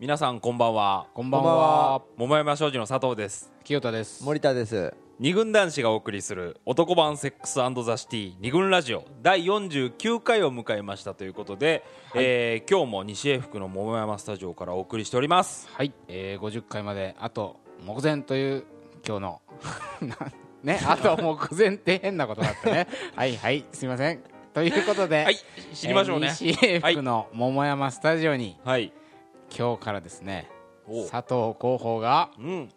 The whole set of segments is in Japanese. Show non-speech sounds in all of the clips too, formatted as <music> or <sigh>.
皆さんこんばんは。こんばんは。桃山商事の佐藤です。清田です。森田です。二軍男子がお送りする男版セックスザシティ二軍ラジオ第49回を迎えましたということで、えー今日も西英福の桃山スタジオからお送りしております。はい、えー、50回まであと目前という今日の <laughs> なねあと目前って変なことだったね。<laughs> はいはいすいません。ということで、はい知りましょうね。えー西英福の桃山スタジオに、はい今日からですねお。佐藤広報がうん。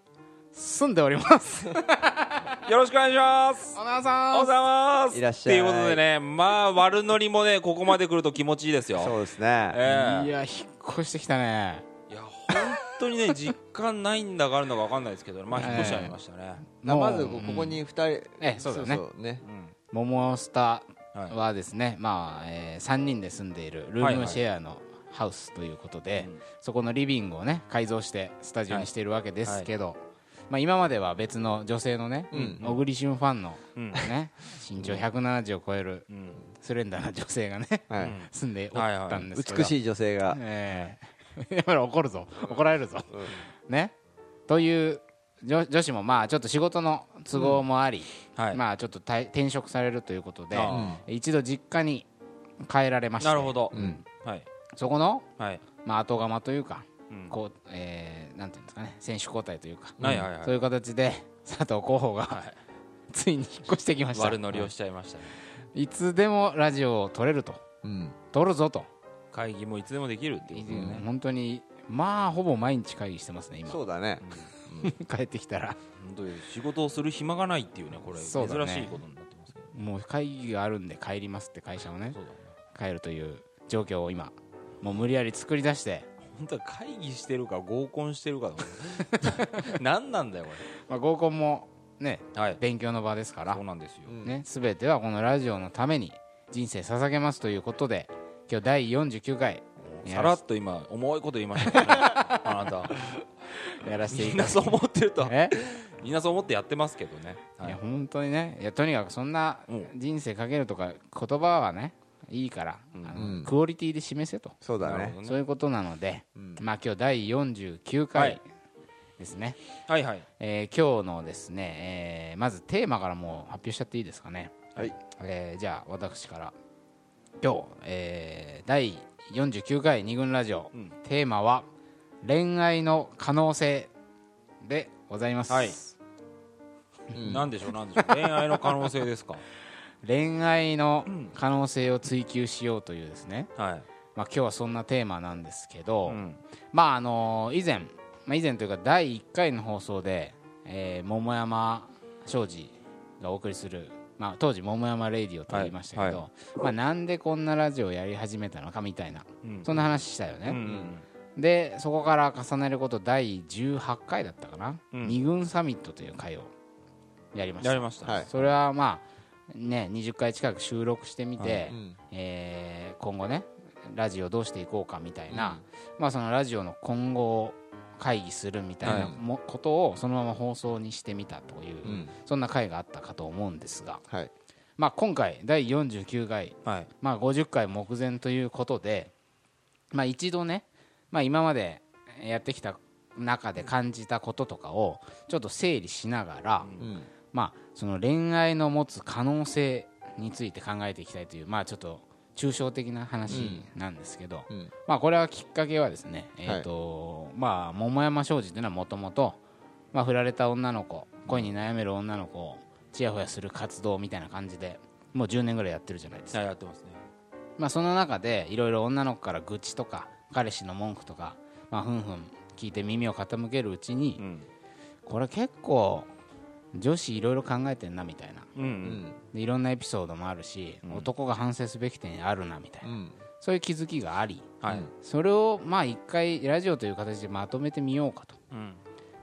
住んでおります。<laughs> よろしくお願いします。おなおはようごさんざいます。いらっしゃい。ということでねまあ悪ノリもねここまで来ると気持ちいいですよ。そうですね。ええ。いや引っ越してきたね。いや本当にね <laughs> 実感ないんだかあるのか分かんないですけどまあ引っ越しちゃいましたね、あまずここに二人えそうだねね。桃スタうん。はい。はですね、まあえ3人で住んでいるルームシェアのハウスということで、うん。そこのリビングをね改造してスタジオにしているわけですけど、まあ、今までは別の女性のねうん。小栗旬ファンの、うん。ね、身長170を超えるうん。スレンダーな女性がねはい。うん。住んでおったんですけど、美しい女性が。ええ。やめろ怒るぞ。怒られるぞ、ね。という女女子もまあちょっと仕事の都合もあり、はい、まあちょっと退転職されるということであ一度実家に帰られまして。なるほど、うん。はいそこの、はい、まあ、後釜というかうん。こう、えーなんていうんですかね選手交代というか、はいはいはい。そういう形で佐藤候補が、はい。<laughs> ついに引っ越してきました。悪乗りをしちゃいましたね。いつでもラジオを撮れると。うん。撮るぞと、会議もいつでもできるっていうことね、本当にまあほぼ毎日会議してますね今。そうだね。<laughs> 帰ってきたら。本当に仕事をする暇がないっていうねこれ。珍そうだね。しいことになってますけどもう会議があるんで帰りますって会社をねそうだね。帰るという状況を今もう無理やり作り出して、本当は会議してるか合コンしてるかと <laughs> 何なんだよこまあ、合コンもねれはい。勉強の場ですから。そうなんですよ、うん。ね、すべてはこのラジオのために人生捧げますということで今日第49回さらっと今重いこと言いましたね。<laughs> あなた。やらせていみんなそう思ってると。え？みんなそう思ってやってますけどね、はい。いや本当にね。いやとにかくそんなうん。人生かけるとか言葉はねいいから、うん。あのうん。クオリティで示せと、そうだね。そういうことなので、うん。まあ今日第49は回い。ですね、はいはい。えー今日のですね、えーまずテーマからもう発表しちゃっていいですかね、はい。えーじゃあ私から。今日、えー第49回二軍ラジオ、うん。テーマは恋愛の可能性でございます、はい。うん。なんでしょうなんでしょう。恋愛の可能性ですか？恋愛の可能性を追求しようというですね、はい、まあ、今日はそんなテーマなんですけど、うん。まああの以前、まあ、以前というか第1回の放送で、えー桃山庄司がお送りする、まあ、当時桃山レイディオと言いましたけど、はまあ、なんでこんなラジオをやり始めたのかみたいなうん。そんな話したよね、うんでそこから重ねること第18回だったかな、うん。二軍サミットという回をやりました。やりました、はい。それはまあね20回近く収録してみて、うんえー今後ねラジオどうしていこうかみたいな、まあそのラジオの今後を会議するみたいなはい。も、ことをそのまま放送にしてみたという、うん。そんな回があったかと思うんですが、はい。まあ、今回第49回、はい。まあ、50回目前ということで、まあ、一度ね、まあ、今までやってきた中で感じたこととかをちょっと整理しながら、うんまあ、その恋愛の持つ可能性について考えていきたいという、まあ、ちょっと抽象的な話なんですけど、うん。まあ、これはきっかけはですね、えーとまあ、桃山商事というのはもともと振られた女の子恋に悩める女の子をちやほやする活動みたいな感じでもう10年ぐらいやってるじゃないですか、はいやってますね。まあ、その中でいろいろ女の子から愚痴とか彼氏の文句とか、まあ、ふんふん聞いて耳を傾けるうちに、うん。これ結構女子いろいろ考えてんなみたいな。うんううん。いろんなエピソードもあるし、うん。男が反省すべき点あるなみたいな、うん。そういう気づきがありはい、うんそれをまあ一回ラジオという形でまとめてみようかと、うん。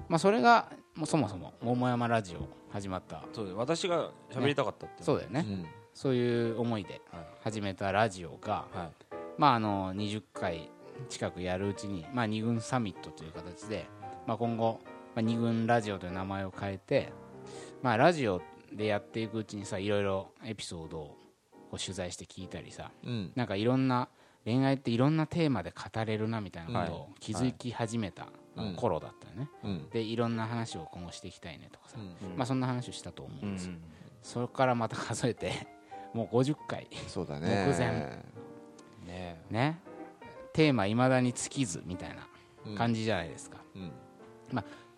まあ、それがもうそもそも桃山ラジオ始まった。そうです。私が喋りたかったっていう。そうだよね、うん。そういう思いではい始めたラジオが、はい。まあ、あの20回近くやるうちに、まあ、2軍サミットという形で、まあ、今後、まあ、2軍ラジオという名前を変えて、まあ、ラジオでやっていくうちにさいろいろエピソードをこう取材して聞いたりさうん。なんかいろんな恋愛っていろんなテーマで語れるなみたいなことを気づき始めたはい。頃だったよね、うん。でいろんな話を今後していきたいねとかさ、うん。まあそんな話をしたと思ううんんですよ、それからまた数えてもう50回。そうだね。目前。ね。ね。テーマいまだに尽きずみたいな感じじゃないですか、うん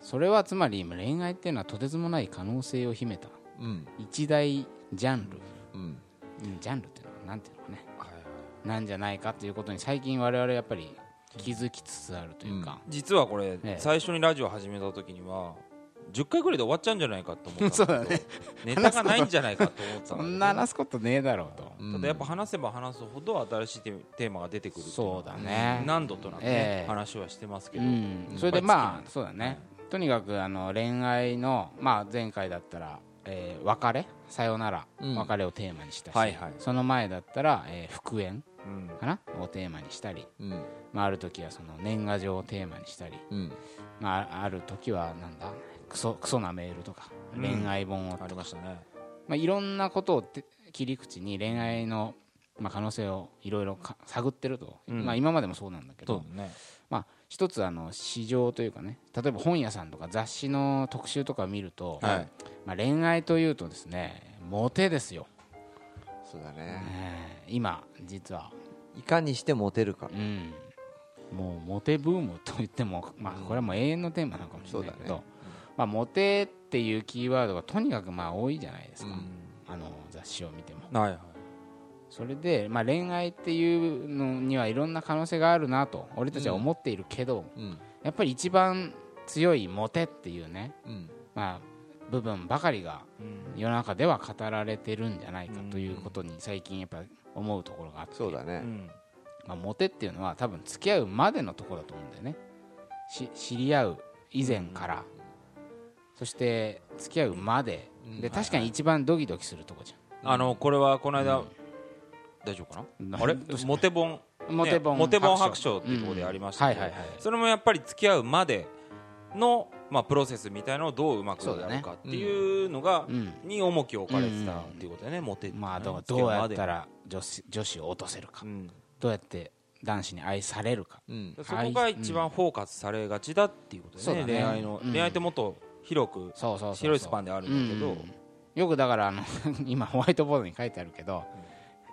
それはつまり恋愛っていうのはとてつもない可能性を秘めた。うん。一大ジャンル。うん。うんジャンルっていうのはなんていうのかね。はいはい。なんじゃないかということに最近我々やっぱり気づきつつあるというか、実はこれ、え最初にラジオ始めた時には10回ぐらいで終わっちゃうんじゃないかと思ったそうだね。ネタがないんじゃないかと思ってたそんな話すことねえだろうと、うん。ただやっぱ話せば話すほど新しいテテーマが出てくるそうだね。何度となくね、ええ。話はしてますけど、うん、それでまあそうだねとにかくあの恋愛の、まあ、前回だったら、えー別れ？さよなら、うん。別れをテーマにしたし、はいはい。その前だったら、えー復縁？うん。かな？をテーマにしたり、うん。まあ、ある時はその年賀状をテーマにしたり、うん。まあ、ある時はなんだ？クソクソなメールとか、うん。恋愛本をとか。ありましたね。まあ、いろんなことをて切り口に恋愛の、まあ、可能性をいろいろか探ってると、うん。まあ、今までもそうなんだけど。ねまあ、一つあの市場というかね例えば本屋さんとか雑誌の特集とかを見ると、はい。まあ、恋愛というとですねモテですよ、そうだね。えー今実は、いかにしてモテるか。うん、もうモテブームと言っても、まあ、これはもう永遠のテーマなのかもしれないけど、そうだね。まあ、モテっていうキーワードがとにかくまあ多いじゃないですか、うん。あの雑誌を見ても。はいはいそれで、まあ、恋愛っていうのにはいろんな可能性があるなと俺たちは思っているけど、うん。やっぱり一番強いモテっていうね、うん。まあ、部分ばかりがうん。世の中では語られてるんじゃないかということに最近やっぱ思うところがあって。そうだね。うん。まあ、モテっていうのは多分付き合うまでのところだと思うんだよね。し知り合う以前から、そして付き合うまで、うん。で確かに一番ドキドキするとこじあのこれはこの間、うん大丈夫かゃなんあれ？モテ本モテ本ねモテ本白書。っていうところでありましたけど、うん。はいはいはい。それもやっぱり付き合うまでの、まあ、プロセスみたいのをどううまくやるかっていうのが、うん。に重きを置かれてたっていうことだよね、モテってねまあどうやったら女子女子を落とせるか、うん。どうやって男子に愛されるか。うん。そこが一番フォーカスされがちだっていうことね,、恋愛の、うん。恋愛ってもっと広くそうそう広いスパンであるんだけど、うん。よくだからあの <laughs> 今ホワイトボードに書いてあるけど、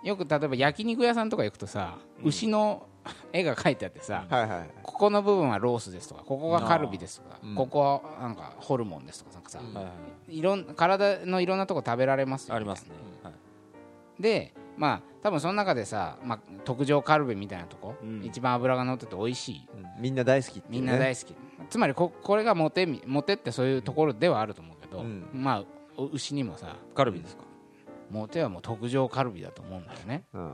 よく例えば焼肉屋さんとか行くとさ、牛の <laughs> 絵が描いてあってさ、はいはいここの部分はロースですとかここがカルビですとか、うん。ここはなんかホルモンですとかなんかさ、うんはいろん体のいろんなとこ食べられますよありますね、はい。でまあ多分その中でさ、まあ、特上カルビみたいなとこ、うん。一番脂が乗ってて美味しい。うん。みんな大好きっていみうんねな大好き、つまりここれがモテみモテってそういうところではあると思うけど、うん。まあお牛にもさカルビですか、モテはもう特上カルビだと思うんだよね。うん。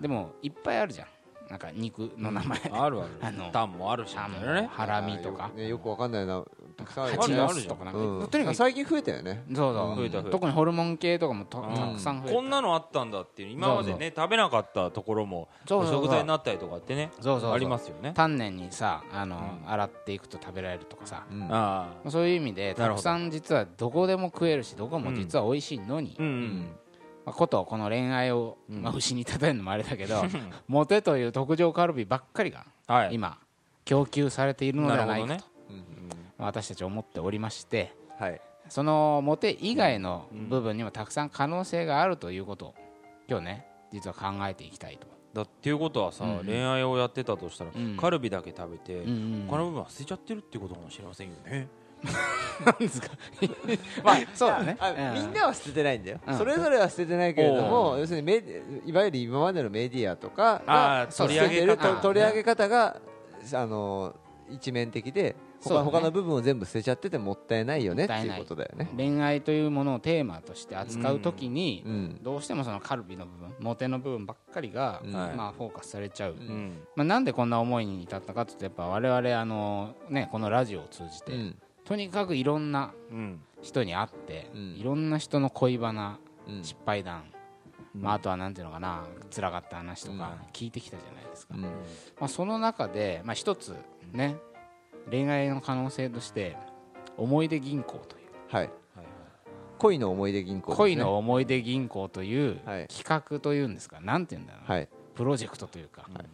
でもいっぱいあるじゃん。なんか肉の名前、あるある。<laughs> あのタンもあるしね。ハラミとか。ねよくわかんないな。たくさんあるよ蜂ねの巣とかなんか、うん。とにかく最近増えたよね。そうそう、増えた増えた。特にホルモン系とかもとうん。たくさん増えてこんなのあったんだっていう。今までね食べなかったところもそうそう。そう食材になったりとかってねそうそうそう。ありますよね。丹念にさあの、うん。洗っていくと食べられるとかさ、うん。ああ。そういう意味でたくさん実はどこでも食えるしどこも実は美味しいのに、うんうんまあ、ことこの恋愛を、うん。まあ、牛に例えるのもあれだけどモテという特上カルビばっかりがはい。今供給されているのではないかと、私たち思っておりましてはい。そのモテ以外の部分にもたくさん可能性があるということを今日ね実は考えていきたいと、だっていうことはさ、うん。うん恋愛をやってたとしたら、うん。カルビだけ食べて、うんうん。他の部分は捨てちゃってるってことかもしれませんよね <laughs> なんですか？<laughs> まあそうだね。みんなは捨ててないんだよ、うん。それぞれは捨ててないけれども要するにメデいわゆる今までのメディアとかが取り上げ捨ててる取り上げ方があの一面的で他,、他の部分を全部捨てちゃっててもったいないよねっていうことだよね。恋愛というものをテーマとして扱うときに、うん。どうしてもそのカルビの部分モテの部分ばっかりが、うん。まあ、フォーカスされちゃう、うん。まあ、なんでこんな思いに至ったかというとやっぱ我々あの、ね、このラジオを通じて、うんとにかくいろんなうん。人に会って、うん。いろんな人の恋バナうん。失敗談、まあ、あとはなんていうのかな辛かった話とかうん。聞いてきたじゃないですか、うん。まあ、その中で、まあ、一つね恋愛の可能性として思い出銀行というはい。はい恋の思い出銀行ですね。恋の思い出銀行というはい。企画というんですか、なんていうんだろうな、はい。プロジェクトというか、はい。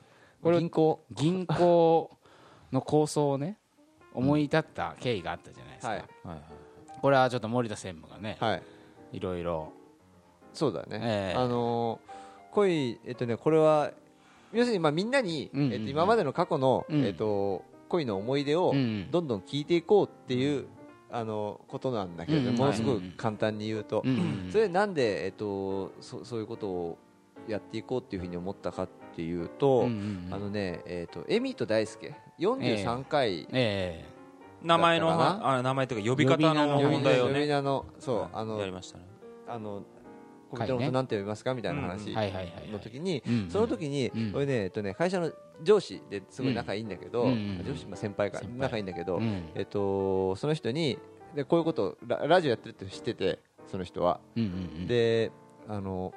これ銀行？銀行の構想をね思い立った経緯があったじゃないですか、はい。はいはいこれはちょっと森田専務がね、はい。い、ろいろ。そうだね、ええ。あのー恋えっとねこれは要するにまあみんなに、うんうんうん。えっと、今までの過去の、うん。えっと恋の思い出をうんうん。どんどん聞いていこうっていう、あのことなんだけれど、うんものすごく簡単に言うと、うんうん。それでなんでえっとそそういうことをやっていこうっていうふうに思ったかっていうと、うんうんうん。あのねえっとエミと大輔43回、え名前のあ名前というか呼び方の呼び名の問題をね呼び名のそう、はいあのやりましたね。あのコ回ねミのことなんて呼びますか？みたいな話。の時に、うんその時に、うん俺ね、えっとね、会社の上司ですごい仲いいんだけど、うん。上司、まあ、先輩か先輩。仲いいんだけど、うん。えっと、その人にでこういうことをララジオやってるって知っててその人は、うんうんうん。であの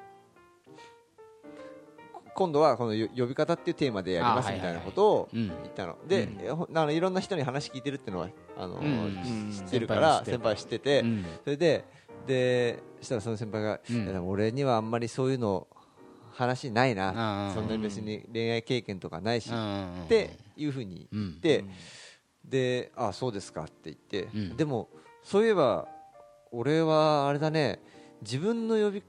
今度はこのよ呼び方っていうテーマでやりますみたいなことをうん言ったの、で、うん。あのいろんな人に話聞いてるっていうのはあの、うん。知ってるから先先輩知ってて、うん。それででしたらその先輩が、俺にはあんまりそういうの話ないな、そんなに別に恋愛経験とかないし、っていうふうに言って、うん。であそうですかって言って、うん。でもそういえば俺はあれだね。自分の呼び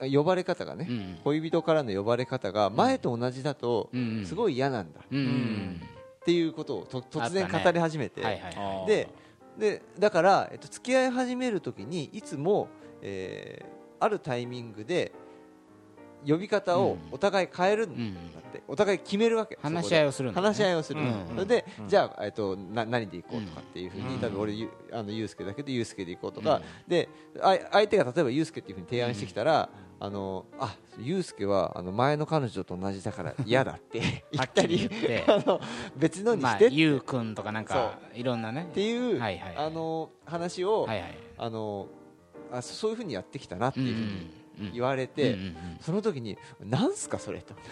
呼ばれ方がね、うん。恋人からの呼ばれ方が前と同じだとすごい嫌なんだ。うん。うんっていうことをと突然語り始めて、はいはいはい。ででだから、えっと、付き合い始めるときにいつも、えーあるタイミングで呼び方をお互い変えるんだうん。って、お互い決めるわけ。話し合いををするね。話し合いをする、うん。それで、うん。じゃあ、えっと、な何でいこうとかっていうふうに、うん。多分俺ゆあのユースケだけどユースケでいこうとか、うん。であ相手が例えばユースケっていうふうに提案してきたら、あのあユースケはあの前の彼女と同じだから <laughs> 嫌だって <laughs> 言はったり <laughs> あの別のにまあしてって。ゆうくんとかなんかいろんなね。っていう、はいはいはい。あの話を、はいはいあのあそそういうふうにやってきたなってうんいうふうにうん言われて、その時になんすかそれ？と。<laughs>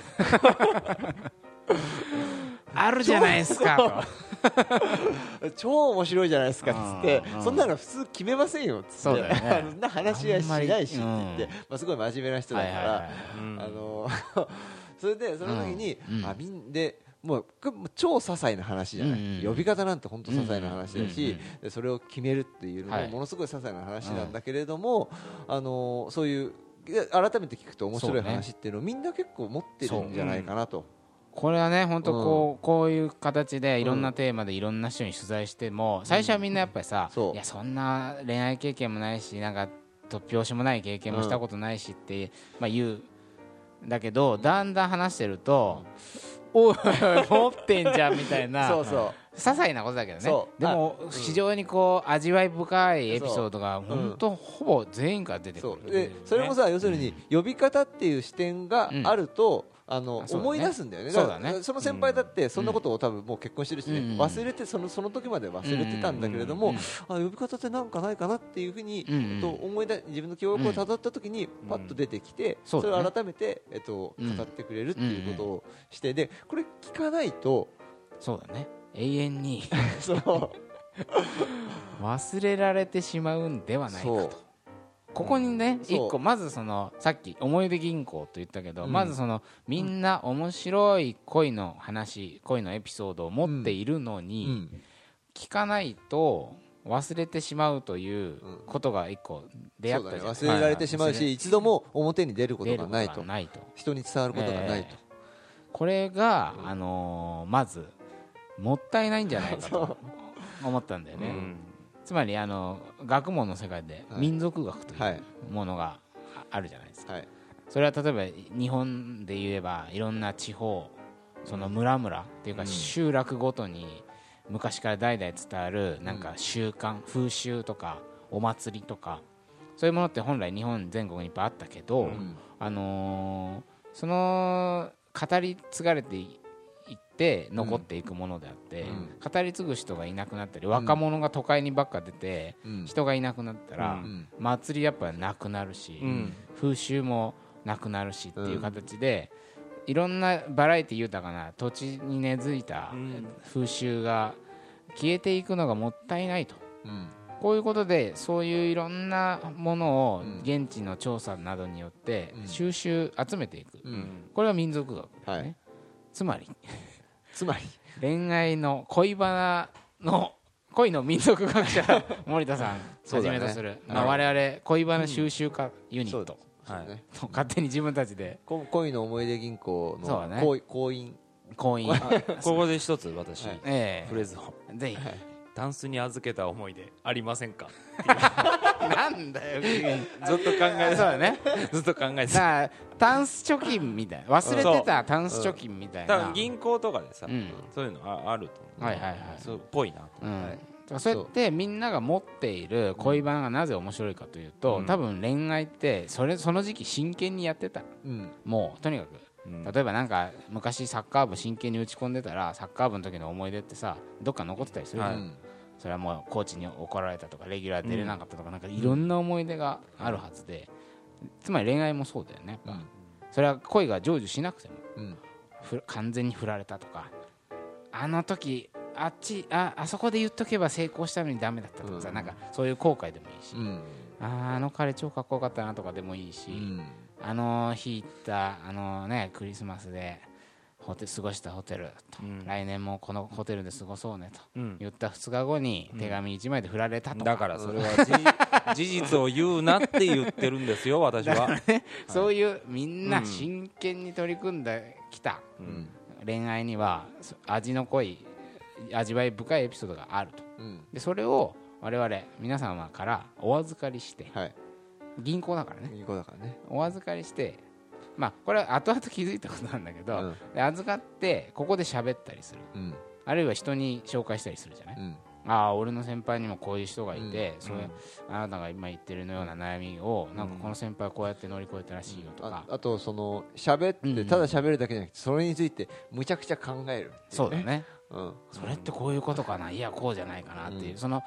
あるじゃないですかと。<laughs> 超面白いじゃないですかっつって。そんなの普通決めませんよっつって。ね。そんな話し合いしないしって言って、まあ、すごい真面目な人だから、あの <laughs> それでその時に、あみんでもう超些細な話じゃない、呼び方なんて本当些細な話だし、それを決めるっていうのはい。もものすごい些細な話なんだけれども、あのそういう改めて聞くと面白い話っていうのをみんな結構持ってるんじゃないかなと。これはね本当こうこういう形でいろんなテーマでいろんな人に取材しても最初はみんなやっぱりさそう。いやそんな恋愛経験もないしなんか突拍子もない経験もしたことないしってまあ言うんだけどだんだん話してるとおいおい持ってんじゃんみたいな。<laughs> そうそう些細なことだけどね。でも非常にこう味わい深いエピソードが本当ほぼ全員から出てくる。でそれもさ要するに呼び方っていう視点があると、あの思い出すんだよね。そうだね。その先輩だってそんなことを多分もう結婚してるしね、うん。忘れてそのその時まで忘れてたんだけれども、うん。あ呼び方ってなんかないかなっていうふうに、と、思い出自分の記憶をたどった時にパッと出てきて、それを改めて、えっと、うん。語ってくれるっていうことをしてでこれ聞かないとそうだね永遠に。<laughs> その忘れられてしまうんではないかと。ここにね一個まずそのさっき思い出銀行と言ったけど、うん。まずそのみんな面白い恋の話恋のエピソードを持っているのに、うん。聞かないと忘れてしまうということが一個出会ったじゃん。忘れられてしまうし、一度も表に出ることがないと。人に伝わることがないと、え。これが、あのーまずもったいないんじゃないかと <laughs> 思ったんだよね、うん。つまりあの学問の世界ではい。民族学といはい。うものがあるじゃないですか、はい。それは例えば日本で言えばいろんな地方その村々っていうかうん。集落ごとに昔から代々伝わるなんか習慣風習とかお祭りとかそういうものって本来日本全国にいっぱいあったけど、うん。あのーその語り継がれていって残っていくものであって、うん。語り継ぐ人がいなくなったり若者が都会にばっか出て、うん。人がいなくなったら、うん。祭りやっぱなくなるし、うん。風習もなくなるしっていう形で、いろんなバラエティ豊かな土地に根付いたうん。風習が消えていくのがもったいないと。うん。こういうことでそういういろんなものをうん。現地の調査などによってうん。収集集めていく、これは民族学ですね、はい。つまりつまり。恋愛の恋バナの恋の民族学者 <laughs> 森田さんはじめとする、はい。まあ、我々恋バナ収集家ユニそうットはい。ねと勝手に自分たちで。こ恋の思い出銀行の行行員。婚姻 <laughs> ここで一つ私はい。えフレーズを。えぜひタンスに預けた思い出ありませんか？なんだよずっと考えてそうだね。ずっと考えてた。だからタンス貯金みたいな。忘れてたタンス貯金みたいな。多分銀行とかでさうん。そういうのああると思う。はいはいはいそうっぽいなとう。ん。はい。だからそうやってみんなが持っている恋バナがなぜ面白いかというと、うん。多分恋愛ってそれその時期真剣にやってた。うん。もうとにかく。うん例えばなんか昔サッカー部真剣に打ち込んでたらサッカー部の時の思い出ってさどっか残ってたりするじゃん、はい。それはもうコーチに怒られたとかレギュラー出れなかったとか、なんかいろんな思い出があるはずで、つまり恋愛もそうだよねやっぱ、それは恋が成就しなくてもうん。ふ完全に振られたとかあの時あっちああそこで言っとけば成功したのにダメだったとかさ、うん。なんかそういう後悔でもいいし、うん。あーあの彼超かっこよかったなとかでもいいし、うんあの日行ったあのねクリスマスでホテ過ごしたホテルと、うん。来年もこのホテルで過ごそうねとうん。言った2日後に手紙1枚で振られたとか、だからそれは事事実を言うなって言ってるんですよ <laughs> 私は。そういうみんなうん真剣に取り組んできたうん。恋愛にはそ味の濃い味わい深いエピソードがあると。うん。でそれを我々皆様からお預かりしてはい銀行だからね。銀行だからね。お預かりしてまあこれは後々気づいたことなんだけど、うん。で預かってここで喋ったりする。うん。あるいは人に紹介したりするじゃない、うん。ああ俺の先輩にもこういう人がいて、うん。それあなたが今言ってるような悩みをなんかこの先輩はこうやって乗り越えたらしいよとか、ああとその喋ってただ喋るだけじゃなくてそれについてむちゃくちゃ考えるっていそうだねうん。それってこういうことかな？いやこうじゃないかなっていう、うん。その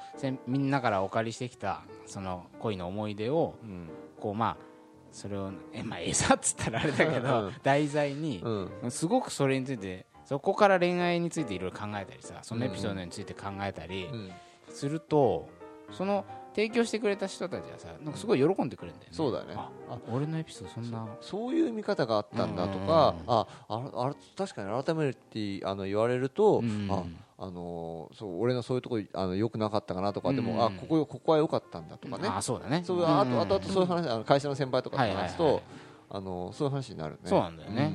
みんなからお借りしてきたその恋の思い出をうん。こうまあそれをえまあ餌っつったらあれだけど、うん。題材にう、ん。すごくそれについてそこから恋愛についていろいろ考えたりさそのエピソードについて考えたりうん。すると、その提供してくれた人たちはさなんかすごい喜んでくれるんだよね。そうだね。ああ俺のエピソードそんな。そういう見方があったんだとうん。かあああ確かに改めてあの言われるとうん。ああのーそう俺のそういうとこあの良くなかったかなとかでうん。もあここここは良かったんだとかね。あそうだね。そうあん。とあとあとそういう話あの会社の先輩とかと話すとあのそういう話になるね。そうなんだよね。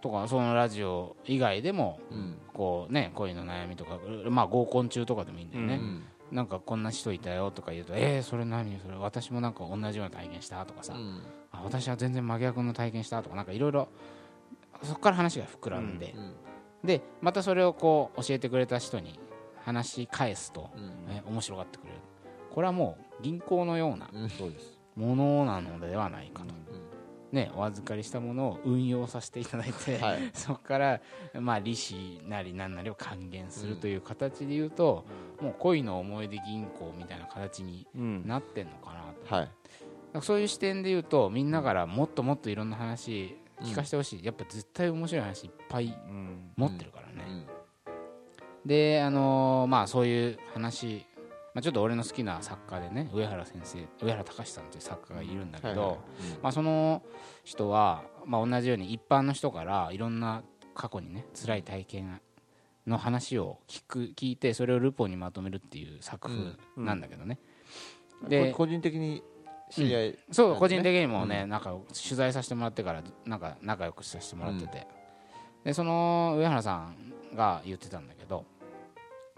とかそのラジオ以外でもこうね恋の悩みとかまあ合コン中とかでもいいんだよね、うんなんかこんな人いたよとか言うとえー、それ何？それ私もなんか同じような体験したとかさ、うん。あ私は全然真逆の体験したとかなんかいろいろそこから話が膨らんで、うんでまたそれをこう教えてくれた人に話し返すと、うん。え面白がってくれる。これはもう銀行のようなものなのではないかと、うね、お預かりしたものを運用させていただいて、んはい。<laughs> そこから、まあ、利子なりなんなりを還元するという形で言うと、もう恋の思い出銀行みたいな形にうんなってんのかなと、はい。だからそういう視点で言うとみんなからもっともっといろんな話聞かせてほしい、やっぱ絶対面白い話いっぱいうん。持ってるからね、うん。であのーまあそういう話、まあ、ちょっと俺の好きな作家でね上原先生上原隆さんという作家がいるんだけど、まあ、その人は、まあ、同じように一般の人からいろんな過去にね辛い体験の話を聞く聞いてそれをルポにまとめるっていう作風なんだけどね、でこ個人的に知り合いそう、ね。個人的にもね、なんか取材させてもらってからなんか仲良くさせてもらってて、でその上原さんが言ってたんだけど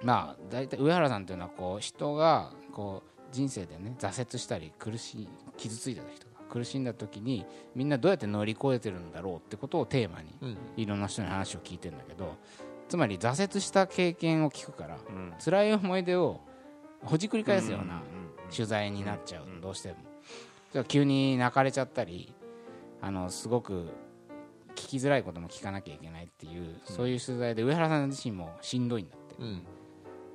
まあ大体上原さんっていうのはこう人がこう人生でね挫折したり苦しい傷ついた時とか苦しんだ時にみんなどうやって乗り越えてるんだろうってことをテーマにうん。いろんな人に話を聞いてるんだけどつまり挫折した経験を聞くからうん。辛い思い出をほじくり返すようなうん取材になっちゃう、どうしても。じゃあ急に泣かれちゃったりあのすごく聞きづらいことも聞かなきゃいけないっていう、そういう取材で上原さん自身もしんどいんだって。うん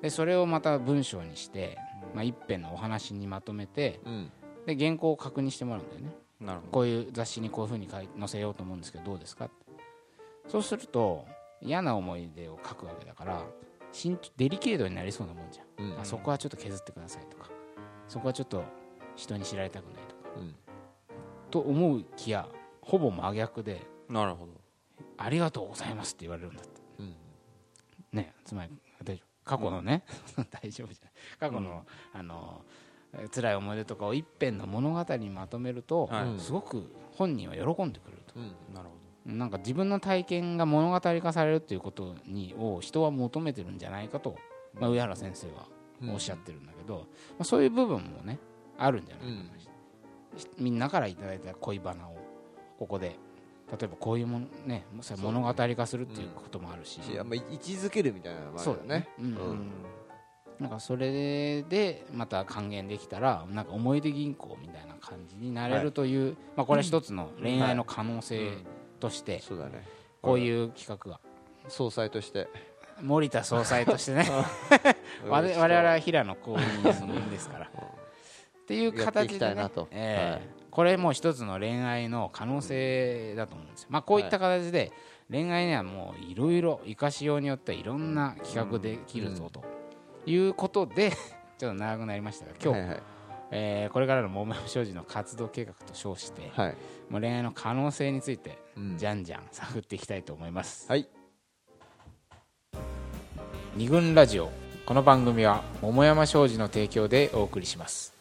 でそれをまた文章にして、まあ、一編のお話にまとめてうん。で原稿を確認してもらうんだよね。なるほど。こういう雑誌にこういうふうに載せようと思うんですけどどうですか？そうすると嫌な思い出を書くわけだからデリケートになりそうなもんじゃん、うん。あそこはちょっと削ってくださいとか。そこはちょっと人に知られたくないとか。うん。と思うきやほぼ真逆でなるほど「ありがとうございます」って言われるんだって。うん。ねつまり大丈夫過去のね、<laughs> 大丈夫じゃない。過去の,、あのえー辛い思い出とかを一編の物語にまとめると、はい。すごく本人は喜んでくれると。うん。なるほなんか自分の体験が物語化されるっていうことにを人は求めてるんじゃないかと、まあ、上原先生はおっしゃってるんだけど、まあ、そういう部分もねあるんじゃないかな、みんなからいただいた恋バナをここで例えばこういうものね物語化するっていうこともあるし、しあんま位置づけるみたいなのもあるよね。うんど、うん。なんかそれでまた還元できたらなんか思い出銀行みたいな感じになれるという、まあ、これは一つの恋愛の可能性としてそうだね。こういう企画が。総裁として。森田総裁としてね。<laughs> 我々は平野公認ですから。っていうやっていき形で、ねたいなと。ええ。はいこれも一つの恋愛の可能性だと思うんですよ、まあ、こういった形で恋愛にはもういろいろ生かしようによってはいろんな企画できるぞということでちょっと長くなりましたが今日、はいはい。えーこれからの桃山商事の活動計画と称して、はい。もう恋愛の可能性についてうん。じゃんじゃん探っていきたいと思います、はい。二軍ラジオ。この番組は桃山商事の提供でお送りします